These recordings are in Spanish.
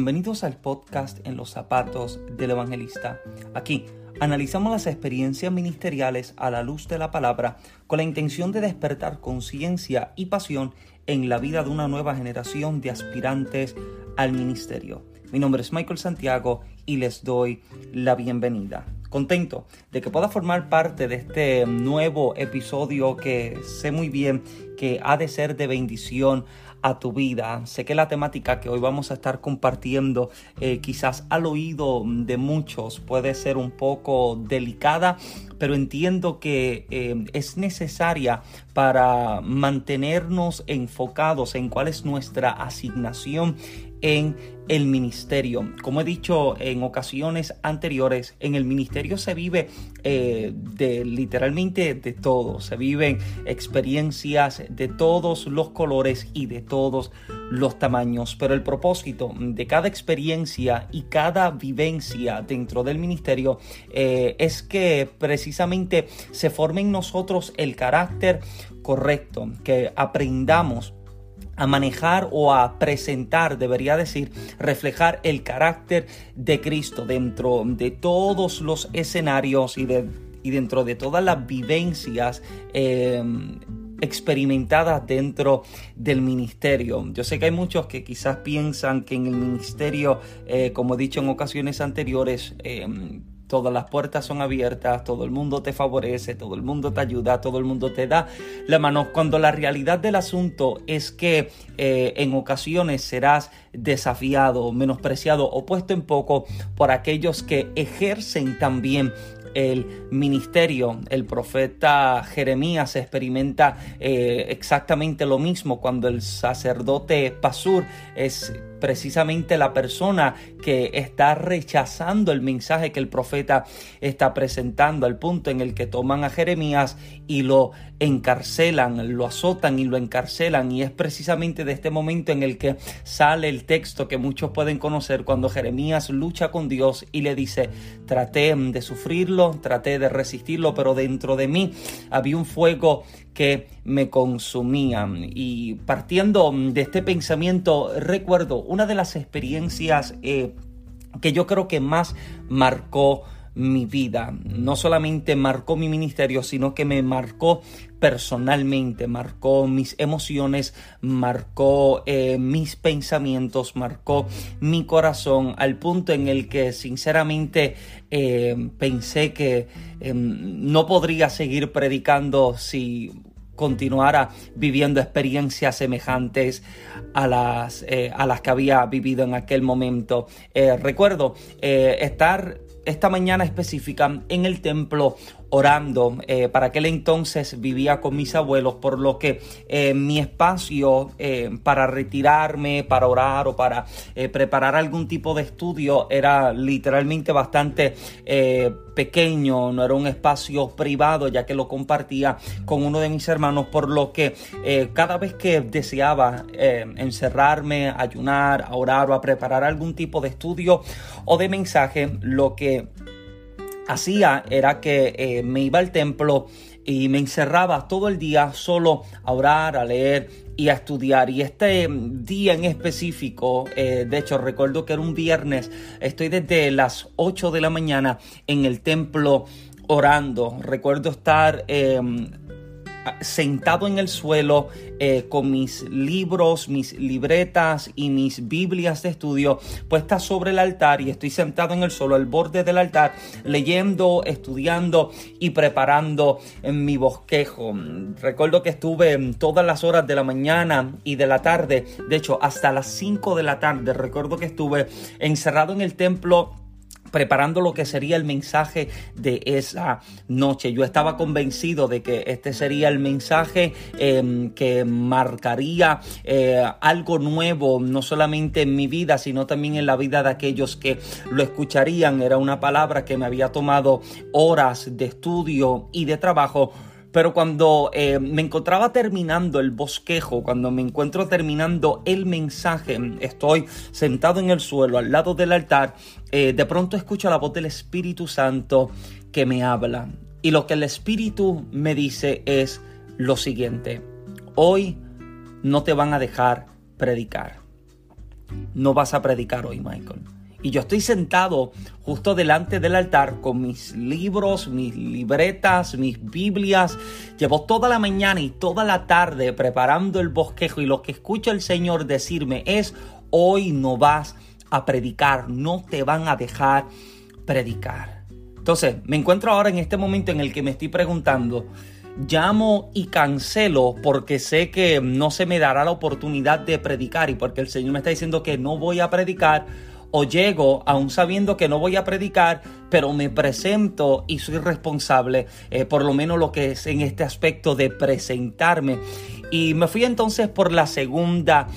Bienvenidos al podcast En los zapatos del evangelista. Aquí analizamos las experiencias ministeriales a la luz de la palabra con la intención de despertar conciencia y pasión en la vida de una nueva generación de aspirantes al ministerio. Mi nombre es Michael Santiago y les doy la bienvenida. Contento de que pueda formar parte de este nuevo episodio que sé muy bien que ha de ser de bendición a tu vida. Sé que la temática que hoy vamos a estar compartiendo eh, quizás al oído de muchos puede ser un poco delicada, pero entiendo que eh, es necesaria para mantenernos enfocados en cuál es nuestra asignación en el ministerio. Como he dicho en ocasiones anteriores, en el ministerio se vive eh, de literalmente de todo. Se viven experiencias de todos los colores y de todos los tamaños. Pero el propósito de cada experiencia y cada vivencia dentro del ministerio eh, es que precisamente se forme en nosotros el carácter correcto, que aprendamos a manejar o a presentar, debería decir, reflejar el carácter de Cristo dentro de todos los escenarios y, de, y dentro de todas las vivencias. Em, experimentadas dentro del ministerio. Yo sé que hay muchos que quizás piensan que en el ministerio, eh, como he dicho en ocasiones anteriores, em, todas las puertas son abiertas, todo el mundo te favorece, todo el mundo te ayuda, todo el mundo te da la mano, cuando la realidad del asunto es que eh, en ocasiones serás desafiado, menospreciado o puesto en poco por aquellos que ejercen también el ministerio. El profeta Jeremías experimenta eh, exactamente lo mismo cuando el sacerdote Pasur es precisamente la persona que está rechazando el mensaje que el profeta está presentando, al punto en el que toman a Jeremías y lo encarcelan, lo azotan y lo encarcelan. Y es precisamente de este momento en el que sale el texto que muchos pueden conocer cuando Jeremías lucha con Dios y le dice, traté de sufrirlo, traté de resistirlo, pero dentro de mí había un fuego que me consumían. Y partiendo de este pensamiento, recuerdo una de las experiencias eh, que yo creo que más marcó mi vida. No solamente marcó mi ministerio, sino que me marcó personalmente, marcó mis emociones, marcó eh, mis pensamientos, marcó mi corazón al punto en el que sinceramente eh, pensé que em, no podría seguir predicando si continuara viviendo experiencias semejantes a las, eh, a las que había vivido en aquel momento. recuerdo estar esta mañana específica en el templo orando. Eh, para aquel entonces vivía con mis abuelos, por lo que eh, mi espacio eh, para retirarme, para orar o para preparar algún tipo de estudio era literalmente bastante pequeño, no era un espacio privado, ya que lo compartía con uno de mis hermanos, por lo que cada vez que deseaba encerrarme, ayunar, a orar o a preparar algún tipo de estudio o de mensaje, lo que hacía era que eh, me iba al templo y me encerraba todo el día solo a orar, a leer y a estudiar. Y este día en específico, eh, de hecho recuerdo que era un viernes, estoy desde las 8 de la mañana en el templo orando. Recuerdo estar em, sentado en el suelo eh, con mis libros, mis libretas y mis Biblias de estudio puestas sobre el altar y estoy sentado en el suelo al borde del altar leyendo, estudiando y preparando en mi bosquejo. Recuerdo que estuve todas las horas de la mañana y de la tarde, de hecho hasta las 5 de la tarde, recuerdo que estuve encerrado en el templo preparando lo que sería el mensaje de esa noche. Yo estaba convencido de que este sería el mensaje em, que marcaría eh, algo nuevo, no solamente en mi vida, sino también en la vida de aquellos que lo escucharían. Era una palabra que me había tomado horas de estudio y de trabajo pero cuando eh, me encontraba terminando el bosquejo, cuando me encuentro terminando el mensaje, estoy sentado en el suelo al lado del altar, eh, de pronto escucho la voz del Espíritu Santo que me habla. Y lo que el Espíritu me dice es lo siguiente, hoy no te van a dejar predicar. no vas a predicar hoy, Michael. Y yo estoy sentado justo delante del altar con mis libros, mis libretas, mis Biblias. Llevo toda la mañana y toda la tarde preparando el bosquejo y lo que escucho el Señor decirme es, hoy no vas a predicar, no te van a dejar predicar. Entonces, me encuentro ahora en este momento en el que me estoy preguntando, llamo y cancelo porque sé que no se me dará la oportunidad de predicar y porque el Señor me está diciendo que no voy a predicar o llego aún sabiendo que no voy a predicar, pero me presento y soy responsable, eh, por lo menos lo que es en este aspecto de presentarme. Y me fui entonces por la segunda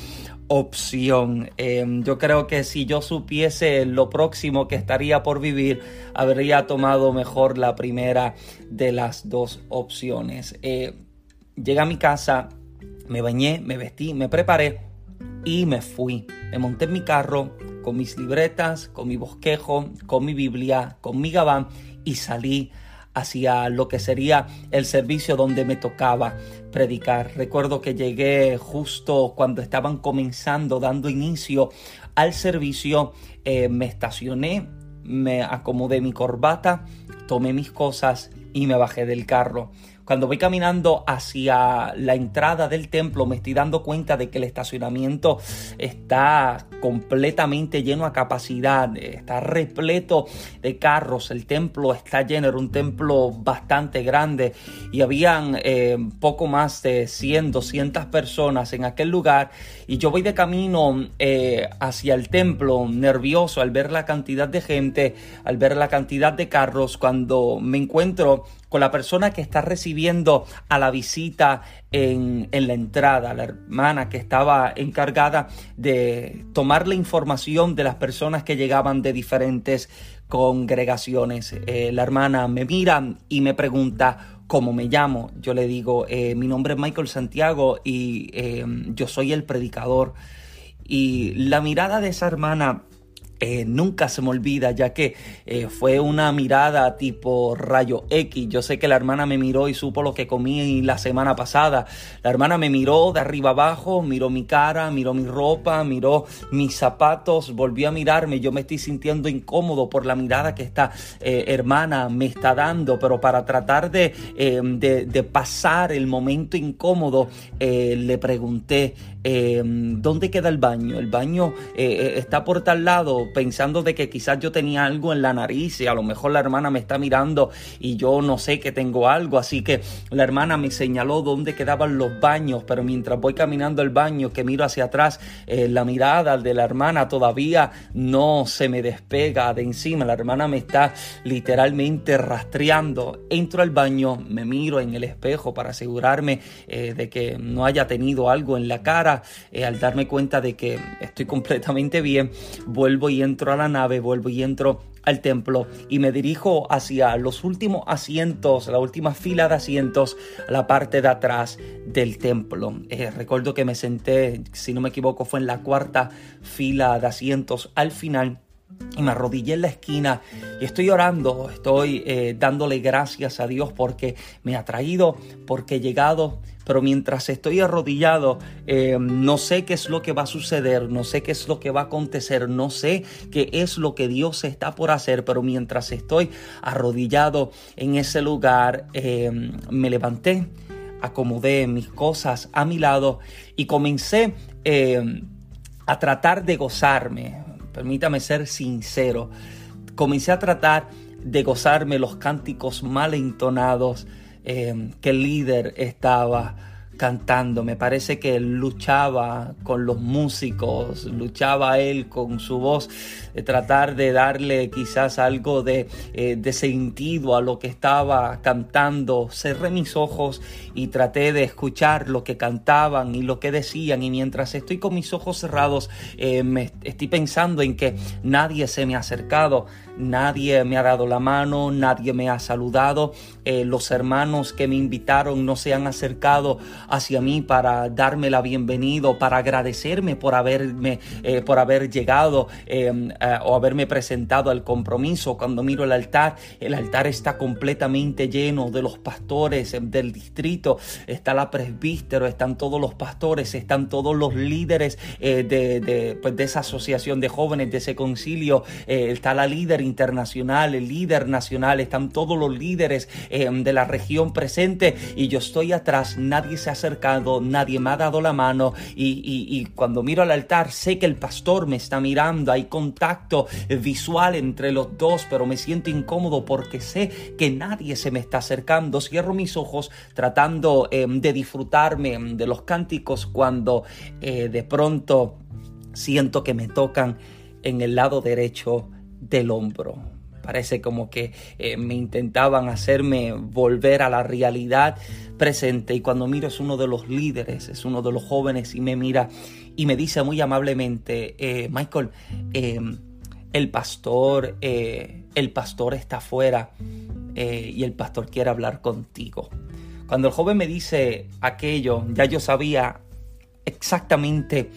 opción. Em, yo creo que si yo supiese lo próximo que estaría por vivir, habría tomado mejor la primera de las dos opciones. Eh, llegué a mi casa, me bañé, me vestí, me preparé y me fui. Me monté en mi carro con mis libretas, con mi bosquejo, con mi Biblia, con mi gabán y salí hacia lo que sería el servicio donde me tocaba predicar. Recuerdo que llegué justo cuando estaban comenzando, dando inicio al servicio, eh, me estacioné, me acomodé mi corbata, tomé mis cosas y me bajé del carro. Cuando voy caminando hacia la entrada del templo me estoy dando cuenta de que el estacionamiento está completamente lleno a capacidad, está repleto de carros, el templo está lleno, era un templo bastante grande y habían eh, poco más de 100, 200 personas en aquel lugar. Y yo voy de camino eh, hacia el templo nervioso al ver la cantidad de gente, al ver la cantidad de carros, cuando me encuentro con la persona que está recibiendo a la visita en, la entrada, la hermana que estaba encargada de tomar la información de las personas que llegaban de diferentes congregaciones. Eh, la hermana me mira y me pregunta cómo me llamo. Yo le digo, eh, mi nombre es Michael Santiago y eh, yo soy el predicador. Y la mirada de esa hermana eh, nunca se me olvida, ya que eh, fue una mirada tipo rayo X. Yo sé que la hermana me miró y supo lo que comí la semana pasada. La hermana me miró de arriba abajo, miró mi cara, miró mi ropa, miró mis zapatos, volvió a mirarme. Yo me estoy sintiendo incómodo por la mirada que esta eh, hermana me está dando, pero para tratar de, de, de pasar el momento incómodo, le pregunté, ¿dónde queda el baño? El baño está por tal lado pensando de que quizás yo tenía algo en la nariz y a lo mejor la hermana me está mirando y yo no sé que tengo algo, así que la hermana me señaló dónde quedaban los baños, pero mientras voy caminando el baño, que miro hacia atrás, eh, la mirada de la hermana todavía no se me despega de encima, la hermana me está literalmente rastreando, entro al baño, me miro en el espejo para asegurarme eh, de que no haya tenido algo en la cara, eh, al darme cuenta de que estoy completamente bien, vuelvo y entro a la nave, vuelvo y entro al templo y me dirijo hacia los últimos asientos, la última fila de asientos, la parte de atrás del templo. Eh, recuerdo que me senté, si no me equivoco, fue en la cuarta fila de asientos al final y me arrodillé en la esquina y estoy orando, estoy eh, dándole gracias a Dios porque me ha traído, porque he llegado, pero mientras estoy arrodillado, eh, no sé qué es lo que va a suceder, no sé qué es lo que va a acontecer, no sé qué es lo que Dios está por hacer, pero mientras estoy arrodillado en ese lugar, eh, me levanté, acomodé mis cosas a mi lado y comencé a tratar de gozarme. Permítame ser sincero, comencé a tratar de gozarme los cánticos mal entonados eh, el líder estaba cantando. Me parece que luchaba con los músicos, luchaba él con su voz, de tratar de darle quizás algo de, eh, de, sentido a lo que estaba cantando. Cerré mis ojos y traté de escuchar lo que cantaban y lo que decían. Y mientras estoy con mis ojos cerrados, eh, me estoy pensando en que nadie se me ha acercado, nadie me ha dado la mano, nadie me ha saludado. Eh, los hermanos que me invitaron no se han acercado hacia mí para darme la bienvenida, para agradecerme por haberme, eh, por haber llegado. Em, eh, o haberme presentado al compromiso. Cuando miro el altar, el altar está completamente lleno de los pastores del distrito, está la presbítero, están todos los pastores, están todos los líderes de, pues, de, esa asociación de jóvenes, de ese concilio, está la líder internacional, el líder nacional, están todos los líderes de la región presente y yo estoy atrás, nadie se ha acercado, nadie me ha dado la mano y, cuando miro al altar sé que el pastor me está mirando, hay contacto visual entre los dos, pero me siento incómodo porque sé que nadie se me está acercando. Cierro mis ojos tratando em, de disfrutarme de los cánticos cuando eh, de pronto siento que me tocan en el lado derecho del hombro. Parece como que eh, me intentaban hacerme volver a la realidad presente y cuando miro es uno de los líderes, es uno de los jóvenes y me mira y me dice muy amablemente, eh, Michael, em, el pastor, eh, el pastor está afuera y el pastor quiere hablar contigo. Cuando el joven me dice aquello, ya yo sabía exactamente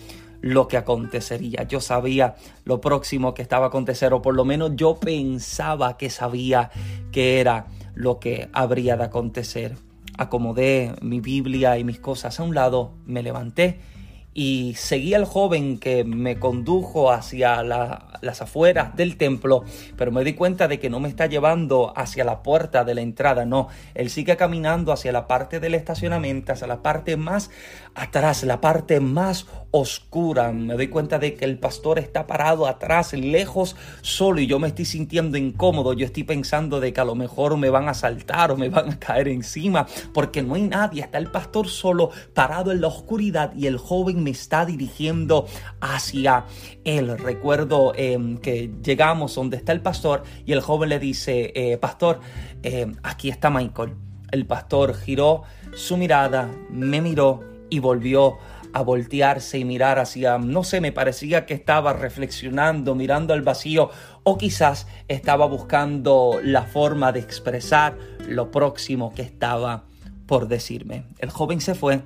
lo que acontecería. Yo sabía lo próximo que estaba a acontecer, o por lo menos yo pensaba que sabía que era lo que habría de acontecer. Acomodé mi Biblia y mis cosas a un lado, me levanté y seguí al joven que me condujo hacia las afueras del templo, pero me di cuenta de que no me está llevando hacia la puerta de la entrada, no, él sigue caminando hacia la parte del estacionamiento, hacia la parte más atrás, la parte más oscura. Me doy cuenta de que el pastor está parado atrás, lejos, solo, y yo me estoy sintiendo incómodo, yo estoy pensando de que a lo mejor me van a saltar o me van a caer encima, porque no hay nadie, está el pastor solo, parado en la oscuridad y el joven me está dirigiendo hacia él. Recuerdo em, que llegamos donde está el pastor y el joven le dice, eh, pastor, em, aquí está Michael. El pastor giró su mirada, me miró y volvió a voltearse y mirar hacia, no sé, me parecía que estaba reflexionando, mirando al vacío o quizás estaba buscando la forma de expresar lo próximo que estaba por decirme. El joven se fue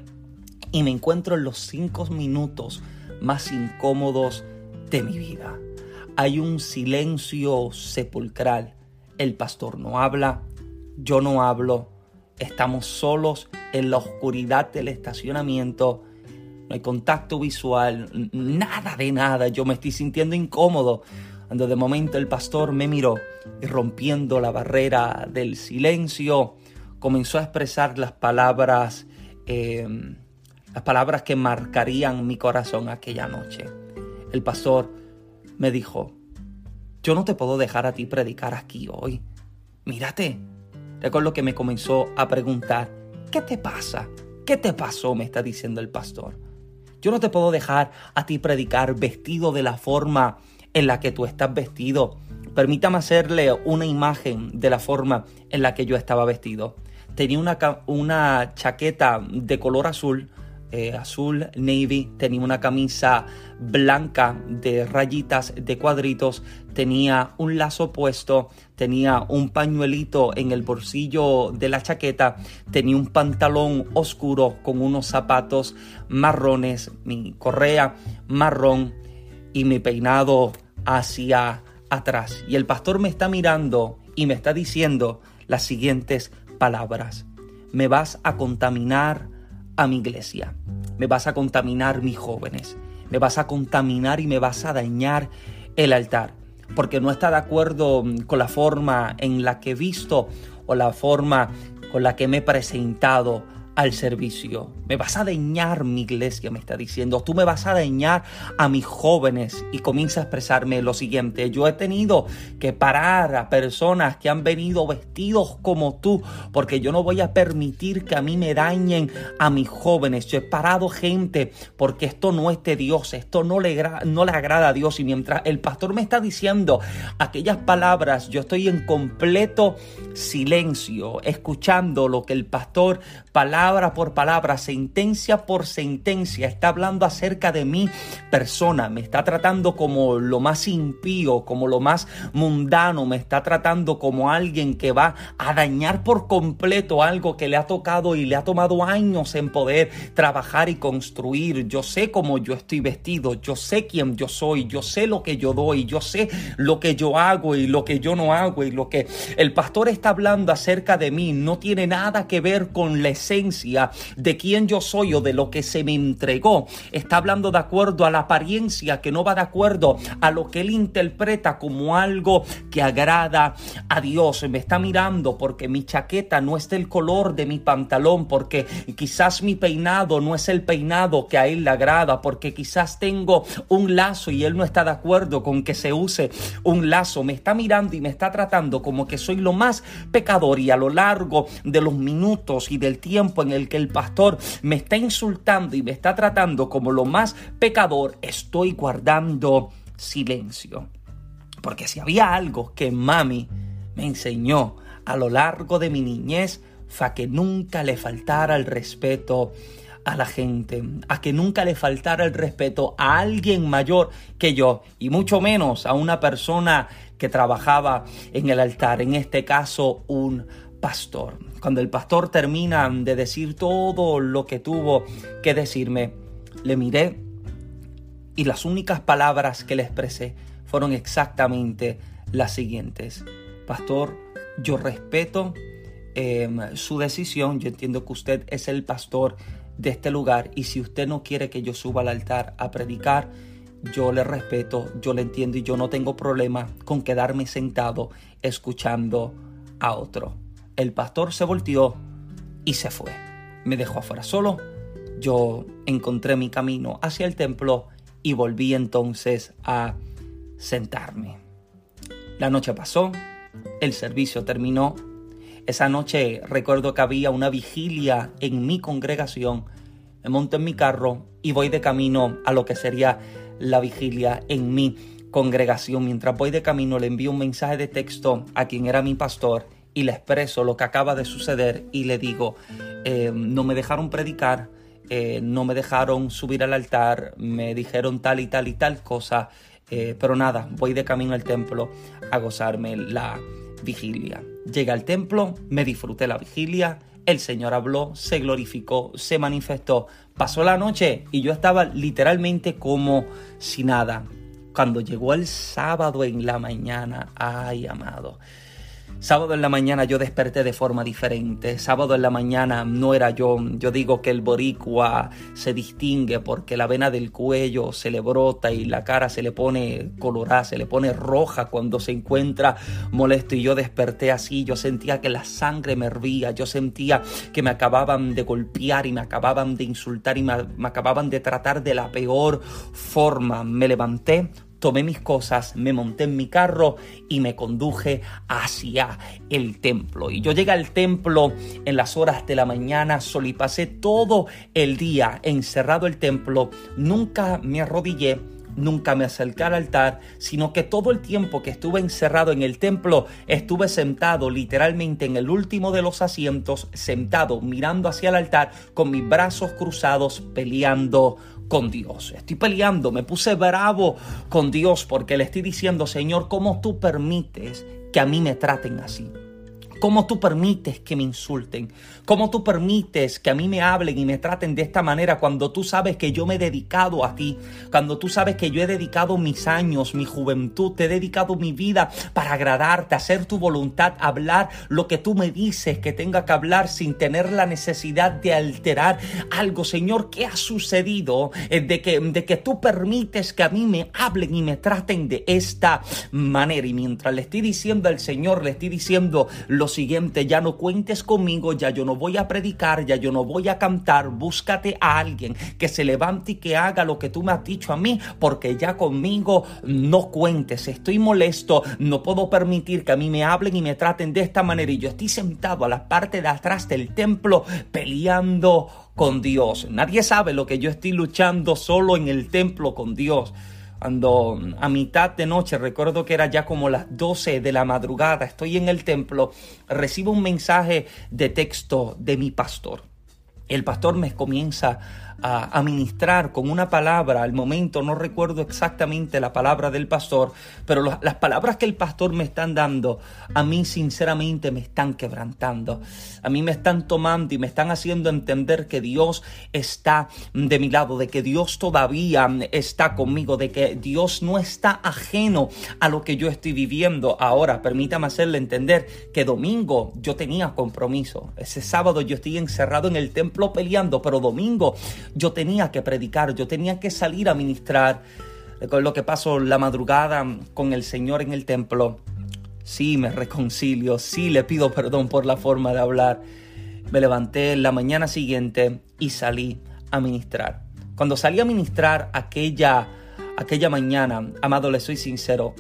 y me encuentro en los cinco minutos más incómodos de mi vida. Hay un silencio sepulcral. El pastor no habla, yo no hablo, estamos solos en la oscuridad del estacionamiento, no hay contacto visual, nada de nada, yo me estoy sintiendo incómodo. Cuando de momento el pastor me miró y rompiendo la barrera del silencio, comenzó a expresar las palabras eh, las palabras que marcarían mi corazón aquella noche. El pastor me dijo, yo no te puedo dejar a ti predicar aquí hoy. Mírate. Recuerdo que me comenzó a preguntar, ¿qué te pasa? ¿Qué te pasó? me está diciendo el pastor. Yo no te puedo dejar a ti predicar vestido de la forma en la que tú estás vestido. Permítame hacerle una imagen de la forma en la que yo estaba vestido. Tenía una, una chaqueta de color azul, eh, azul navy, tenía una camisa blanca de rayitas, de cuadritos, tenía un lazo puesto, tenía un pañuelito en el bolsillo de la chaqueta, tenía un pantalón oscuro con unos zapatos marrones, mi correa marrón y mi peinado hacia atrás. Y el pastor me está mirando y me está diciendo las siguientes palabras. Me vas a contaminar mi iglesia. Me vas a contaminar mis jóvenes. Me vas a contaminar y me vas a dañar el altar. Porque no está de acuerdo mm, con la forma en la que he visto o la forma con la que me he presentado al servicio. Me vas a dañar mi iglesia, me está diciendo. Tú me vas a dañar a mis jóvenes. Y comienza a expresarme lo siguiente. Yo he tenido que parar a personas que han venido vestidos como tú, porque yo no voy a permitir que a mí me dañen a mis jóvenes. Yo he parado gente porque esto no es de Dios, esto no le, no le agrada a Dios. Y mientras el pastor me está diciendo aquellas palabras, yo estoy en completo silencio, escuchando lo que el pastor palabra palabra por palabra, sentencia por sentencia, está hablando acerca de mi persona, me está tratando como lo más impío, como lo más mundano, me está tratando como alguien que va a dañar por completo algo que le ha tocado y le ha tomado años en poder trabajar y construir. Yo sé cómo yo estoy vestido, yo sé quién yo soy, yo sé lo que yo doy, yo sé lo que yo hago y lo que yo no hago y lo que el pastor está hablando acerca de mí no tiene nada que ver con la esencia de quién yo soy o de lo que se me entregó. Está hablando de acuerdo a la apariencia que no va de acuerdo a lo que él interpreta como algo que agrada a Dios. Me está mirando porque mi chaqueta no es del color de mi pantalón, porque quizás mi peinado no es el peinado que a él le agrada, porque quizás tengo un lazo y él no está de acuerdo con que se use un lazo. Me está mirando y me está tratando como que soy lo más pecador y a lo largo de los minutos y del en el que el pastor me está insultando y me está tratando como lo más pecador, estoy guardando silencio. Porque si había algo que mami me enseñó a lo largo de mi niñez, fue a que nunca le faltara el respeto a la gente, a que nunca le faltara el respeto a alguien mayor que yo y mucho menos a una persona que trabajaba en el altar, en este caso un pastor. Cuando el pastor termina de decir todo lo que tuvo que decirme, le miré y las únicas palabras que le expresé fueron exactamente las siguientes. Pastor, yo respeto em, su decisión, yo entiendo que usted es el pastor de este lugar y si usted no quiere que yo suba al altar a predicar, yo le respeto, yo le entiendo y yo no tengo problema con quedarme sentado escuchando a otro. El pastor se volteó y se fue. Me dejó afuera solo. Yo encontré mi camino hacia el templo y volví entonces a sentarme. La noche pasó, el servicio terminó. Esa noche recuerdo que había una vigilia en mi congregación. Me monto en mi carro y voy de camino a lo que sería la vigilia en mi congregación. Mientras voy de camino le envío un mensaje de texto a quien era mi pastor y le expreso lo que acaba de suceder y le digo, eh, no me dejaron predicar, eh, no me dejaron subir al altar, me dijeron tal y tal y tal cosa, eh, pero nada, voy de camino al templo a gozarme la vigilia. Llegué al templo, me disfruté la vigilia, el Señor habló, se glorificó, se manifestó. Pasó la noche y yo estaba literalmente como si nada. Cuando llegó el sábado en la mañana, ay amado, Sábado en la mañana yo desperté de forma diferente. Sábado en la mañana no era yo. Yo digo que el boricua se distingue porque la vena del cuello se le brota y la cara se le pone colorada, se le pone roja cuando se encuentra molesto. Y yo desperté así. Yo sentía que la sangre me hervía. Yo sentía que me acababan de golpear y me acababan de insultar y me, me acababan de tratar de la peor forma. Me levanté tomé mis cosas, me monté en mi carro y me conduje hacia el templo. Y yo llegué al templo en las horas de la mañana, y pasé todo el día encerrado el templo, nunca me arrodillé. Nunca me acerqué al altar, sino que todo el tiempo que estuve encerrado en el templo, estuve sentado literalmente en el último de los asientos, sentado mirando hacia el altar, con mis brazos cruzados, peleando con Dios. Estoy peleando, me puse bravo con Dios porque le estoy diciendo, Señor, ¿cómo tú permites que a mí me traten así? ¿Cómo tú permites que me insulten? ¿Cómo tú permites que a mí me hablen y me traten de esta manera cuando tú sabes que yo me he dedicado a ti? Cuando tú sabes que yo he dedicado mis años, mi juventud, te he dedicado mi vida para agradarte, hacer tu voluntad, hablar lo que tú me dices que tenga que hablar sin tener la necesidad de alterar algo. Señor, ¿qué ha sucedido eh, de que, de que tú permites que a mí me hablen y me traten de esta manera? Y mientras le estoy diciendo al Señor, le estoy diciendo lo siguiente, ya no cuentes conmigo, ya yo no voy a predicar, ya yo no voy a cantar, búscate a alguien que se levante y que haga lo que tú me has dicho a mí, porque ya conmigo no cuentes, estoy molesto, no puedo permitir que a mí me hablen y me traten de esta manera y yo estoy sentado a la parte de atrás del templo peleando con Dios. Nadie sabe lo que yo estoy luchando solo en el templo con Dios. Cuando a mitad de noche, recuerdo que era ya como las 12 de la madrugada, estoy en el templo, recibo un mensaje de texto de mi pastor. el pastor me comienza a, ministrar con una palabra. Al momento no recuerdo exactamente la palabra del pastor, pero las palabras que el pastor me están dando, a mí sinceramente me están quebrantando. A mí me están tomando y me están haciendo entender que Dios está de mi lado, de que Dios todavía está conmigo, de que Dios no está ajeno a lo que yo estoy viviendo. Ahora, permítame hacerle entender que domingo yo tenía compromiso. Ese sábado yo estoy encerrado en el templo peleando, pero domingo yo tenía que predicar, yo tenía que salir a ministrar. lo que pasó la madrugada con el Señor en el templo. Sí, me reconcilio, sí le pido perdón por la forma de hablar. Me levanté la mañana siguiente y salí a ministrar. Cuando salí a ministrar aquella, aquella mañana, amado, le soy sincero,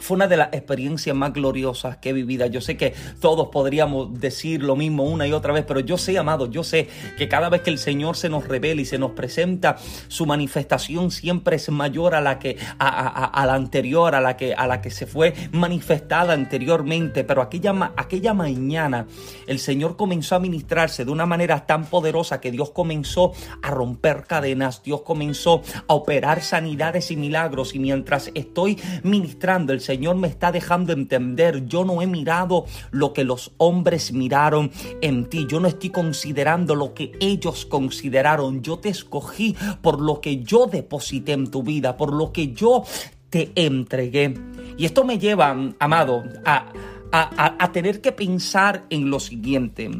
fue una de las experiencias más gloriosas que he vivido. Yo sé que todos podríamos decir lo mismo una y otra vez, pero yo sé, amado, yo sé que cada vez que el Señor se nos revela y se nos presenta, su manifestación siempre es mayor a la que a, la anterior, a la que a la que se fue manifestada anteriormente. Pero aquella aquella mañana el Señor comenzó a ministrarse de una manera tan poderosa que Dios comenzó a romper cadenas, Dios comenzó a operar sanidades y milagros. Y mientras estoy ministrando, el Señor me está dejando entender, yo no he mirado lo que los hombres miraron en ti, yo no estoy considerando lo que ellos consideraron, yo te escogí por lo que yo deposité en tu vida, por lo que yo te entregué. Y esto me lleva, amado, a, a, tener que pensar en lo siguiente.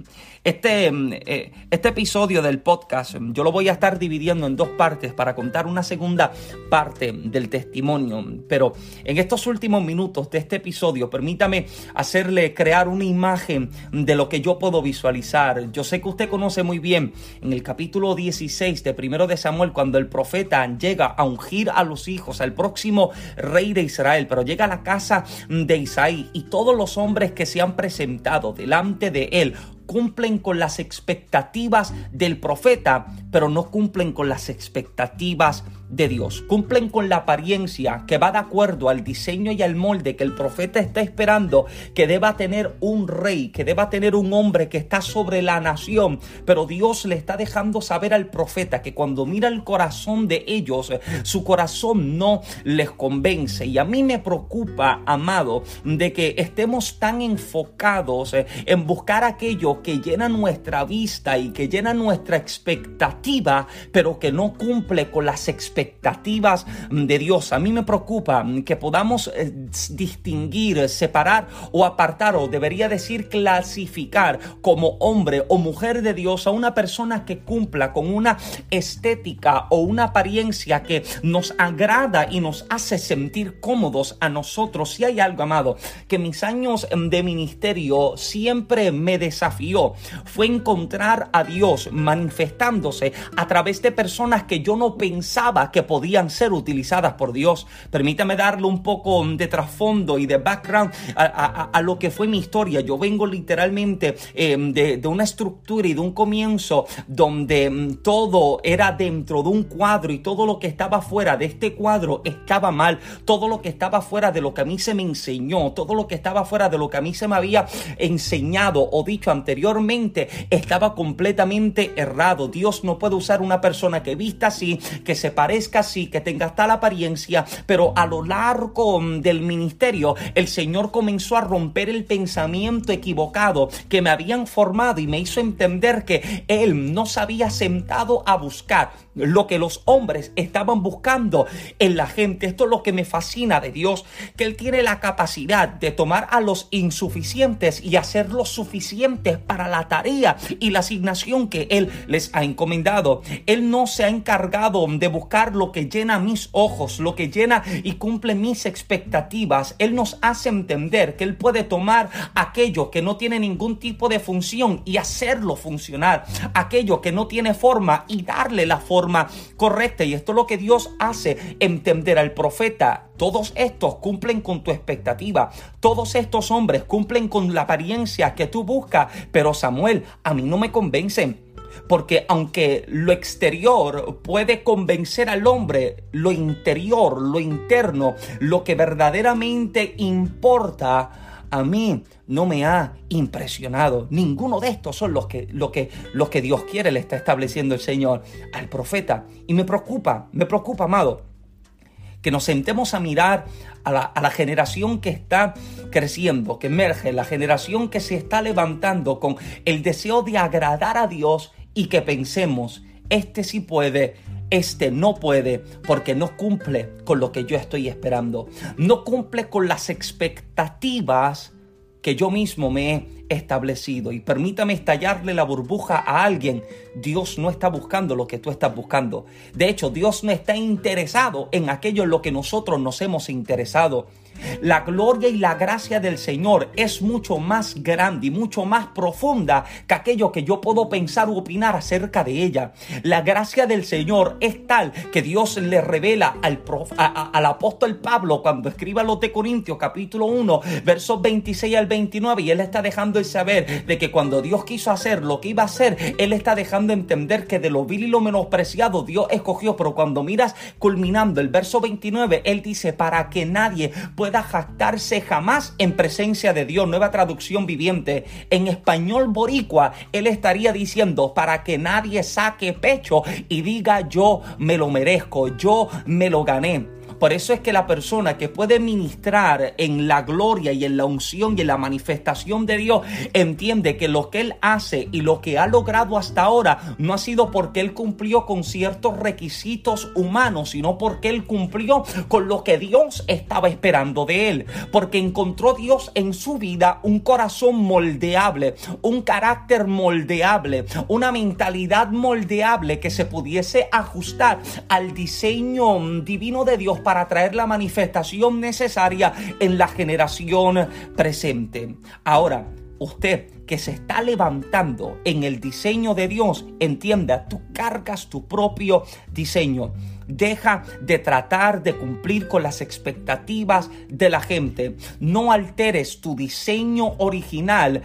Este, mm, eh, este episodio del podcast mm, yo lo voy a estar dividiendo en dos partes para contar una segunda parte del testimonio. Pero en estos últimos minutos de este episodio, permítame hacerle crear una imagen de lo que yo puedo visualizar. Yo sé que usted conoce muy bien en el capítulo 16 de primero de Samuel, cuando el profeta llega a ungir a los hijos, al próximo rey de Israel, pero llega a la casa de Isaí y todos los hombres que se han presentado delante de él cumplen con las expectativas del profeta, pero no cumplen con las expectativas de Dios. Cumplen con la apariencia que va de acuerdo al diseño y al molde que el profeta está esperando que deba tener un rey, que deba tener un hombre que está sobre la nación. Pero Dios le está dejando saber al profeta que cuando mira el corazón de ellos, su corazón no les convence. Y a mí me preocupa, amado, de que estemos tan enfocados en buscar aquello que llena nuestra vista y que llena nuestra expectativa, pero que no cumple con las expectativas expectativas de Dios. A mí me preocupa que podamos eh, distinguir, separar o apartar, o debería decir clasificar como hombre o mujer de Dios a una persona que cumpla con una estética o una apariencia que nos agrada y nos hace sentir cómodos a nosotros. Si hay algo, amado, que mis años de ministerio siempre me desafió, fue encontrar a Dios manifestándose a través de personas que yo no pensaba que podían ser utilizadas por Dios. Permítame darle un poco de trasfondo y de background a, lo que fue mi historia. Yo vengo literalmente em, de, una estructura y de un comienzo donde em, todo era dentro de un cuadro y todo lo que estaba fuera de este cuadro estaba mal. Todo lo que estaba fuera de lo que a mí se me enseñó, todo lo que estaba fuera de lo que a mí se me había enseñado o dicho anteriormente estaba completamente errado. Dios no puede usar una persona que vista así, que se así, que tenga tal apariencia, pero a lo largo mm, del ministerio el Señor comenzó a romper el pensamiento equivocado que me habían formado y me hizo entender que Él no se había sentado a buscar lo que los hombres estaban buscando en la gente. Esto es lo que me fascina de Dios, que Él tiene la capacidad de tomar a los insuficientes y hacerlos suficientes para la tarea y la asignación que Él les ha encomendado. Él no se ha encargado de buscar lo que llena mis ojos, lo que llena y cumple mis expectativas. Él nos hace entender que Él puede tomar aquello que no tiene ningún tipo de función y hacerlo funcionar. Aquello que no tiene forma y darle la forma correcta. Y esto es lo que Dios hace entender al profeta. Todos estos cumplen con tu expectativa. Todos estos hombres cumplen con la apariencia que tú buscas. Pero Samuel, a mí no me convencen porque aunque lo exterior puede convencer al hombre, lo interior, lo interno, lo que verdaderamente importa, a mí no me ha impresionado. Ninguno de estos son los que, lo que, los que Dios quiere, le está estableciendo el Señor al profeta. Y me preocupa, me preocupa, amado, que nos sentemos a mirar a la, a la, generación que está creciendo, que emerge, la generación que se está levantando con el deseo de agradar a Dios y que pensemos, este sí puede, este no puede porque no cumple con lo que yo estoy esperando. No cumple con las expectativas que yo mismo me he establecido. Y permítame estallarle la burbuja a alguien. Dios no está buscando lo que tú estás buscando. De hecho, Dios no está interesado en aquello en lo que nosotros nos hemos interesado. La gloria y la gracia del Señor es mucho más grande y mucho más profunda que aquello que yo puedo pensar u opinar acerca de ella. La gracia del Señor es tal que Dios le revela al, al apóstol Pablo cuando escriba los de Corintios capítulo 1 versos 26 al 29 y él está dejando el saber de que cuando Dios quiso hacer lo que iba a hacer, él está dejando entender que de lo vil y lo menospreciado Dios escogió, pero cuando miras culminando el verso 29, él dice para que nadie pueda pueda jactarse jamás en presencia de Dios. Nueva traducción viviente. En español boricua, él estaría diciendo para que nadie saque pecho y diga yo me lo merezco, yo me lo gané. Por eso es que la persona que puede ministrar en la gloria y en la unción y en la manifestación de Dios entiende que lo que él hace y lo que ha logrado hasta ahora no ha sido porque él cumplió con ciertos requisitos humanos, sino porque él cumplió con lo que Dios estaba esperando de él. Porque encontró Dios en su vida un corazón moldeable, un carácter moldeable, una mentalidad moldeable que se pudiese ajustar al diseño divino de Dios para traer la manifestación necesaria en la generación presente. Ahora, usted que se está levantando en el diseño de Dios, entienda, tú cargas tu propio diseño. Deja de tratar de cumplir con las expectativas de la gente. No alteres tu diseño original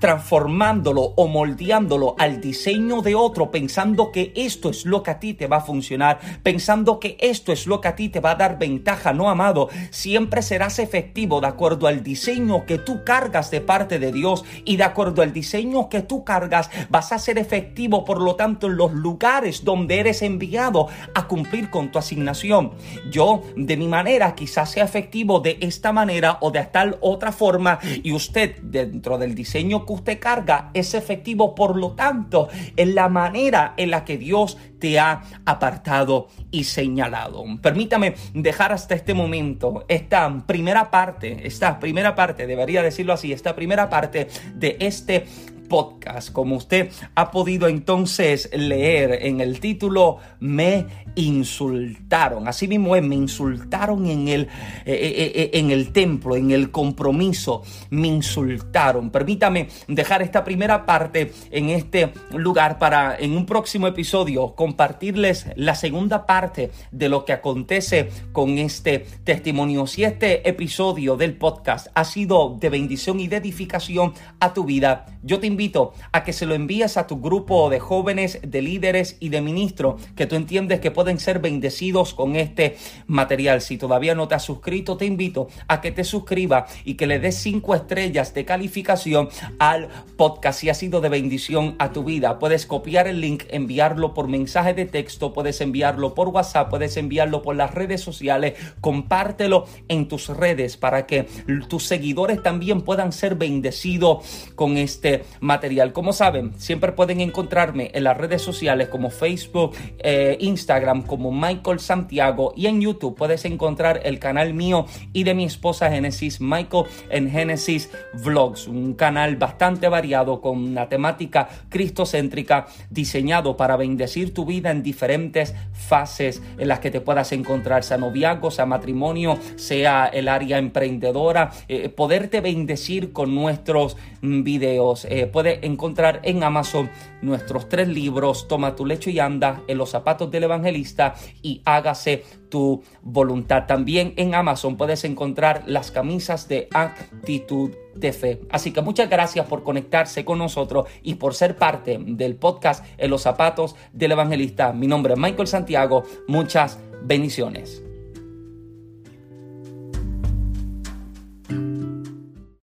transformándolo o moldeándolo al diseño de otro, pensando que esto es lo que a ti te va a funcionar, pensando que esto es lo que a ti te va a dar ventaja, no amado, siempre serás efectivo de acuerdo al diseño que tú cargas de parte de Dios y de acuerdo al diseño que tú cargas vas a ser efectivo, por lo tanto, en los lugares donde eres enviado a cumplir con tu asignación. Yo, de mi manera, quizás sea efectivo de esta manera o de tal otra forma y usted, dentro del diseño que usted carga es efectivo, por lo tanto, en la manera en la que Dios te ha apartado y señalado. Permítame dejar hasta este momento esta primera parte, esta primera parte, debería decirlo así, esta primera parte de este podcast. Como usted ha podido entonces leer en el título, me insultaron. Así mismo es, me insultaron en el, eh, eh, eh, en el templo, en el compromiso, me insultaron. Permítame dejar esta primera parte en este lugar para en un próximo episodio compartirles la segunda parte de lo que acontece con este testimonio. Si este episodio del podcast ha sido de bendición y de edificación a tu vida, yo te invito a que se lo envíes a tu grupo de jóvenes, de líderes y de ministros que tú entiendes que pueden ser bendecidos con este material. Si todavía no te has suscrito, te invito a que te suscribas y que le des cinco estrellas de calificación al podcast si ha sido de bendición a tu vida. Puedes copiar el link, enviarlo por mensaje de texto, puedes enviarlo por WhatsApp, puedes enviarlo por las redes sociales, compártelo en tus redes para que tus seguidores también puedan ser bendecidos con este material. Como saben, siempre pueden encontrarme en las redes sociales como Facebook, eh, Instagram como Michael Santiago y en YouTube puedes encontrar el canal mío y de mi esposa Genesis, Michael en Genesis Vlogs, un canal bastante variado con una temática cristocéntrica diseñado para bendecir tu vida en diferentes fases en las que te puedas encontrar, sea noviazgo, sea matrimonio, sea el área emprendedora, eh, poderte bendecir con nuestros videos. Eh, puede encontrar en Amazon nuestros tres libros, Toma tu lecho y anda, en los zapatos del evangelista y hágase tu voluntad. También en Amazon puedes encontrar las camisas de actitud de fe. Así que muchas gracias por conectarse con nosotros y por ser parte del podcast En los zapatos del evangelista. Mi nombre es Michael Santiago. Muchas bendiciones.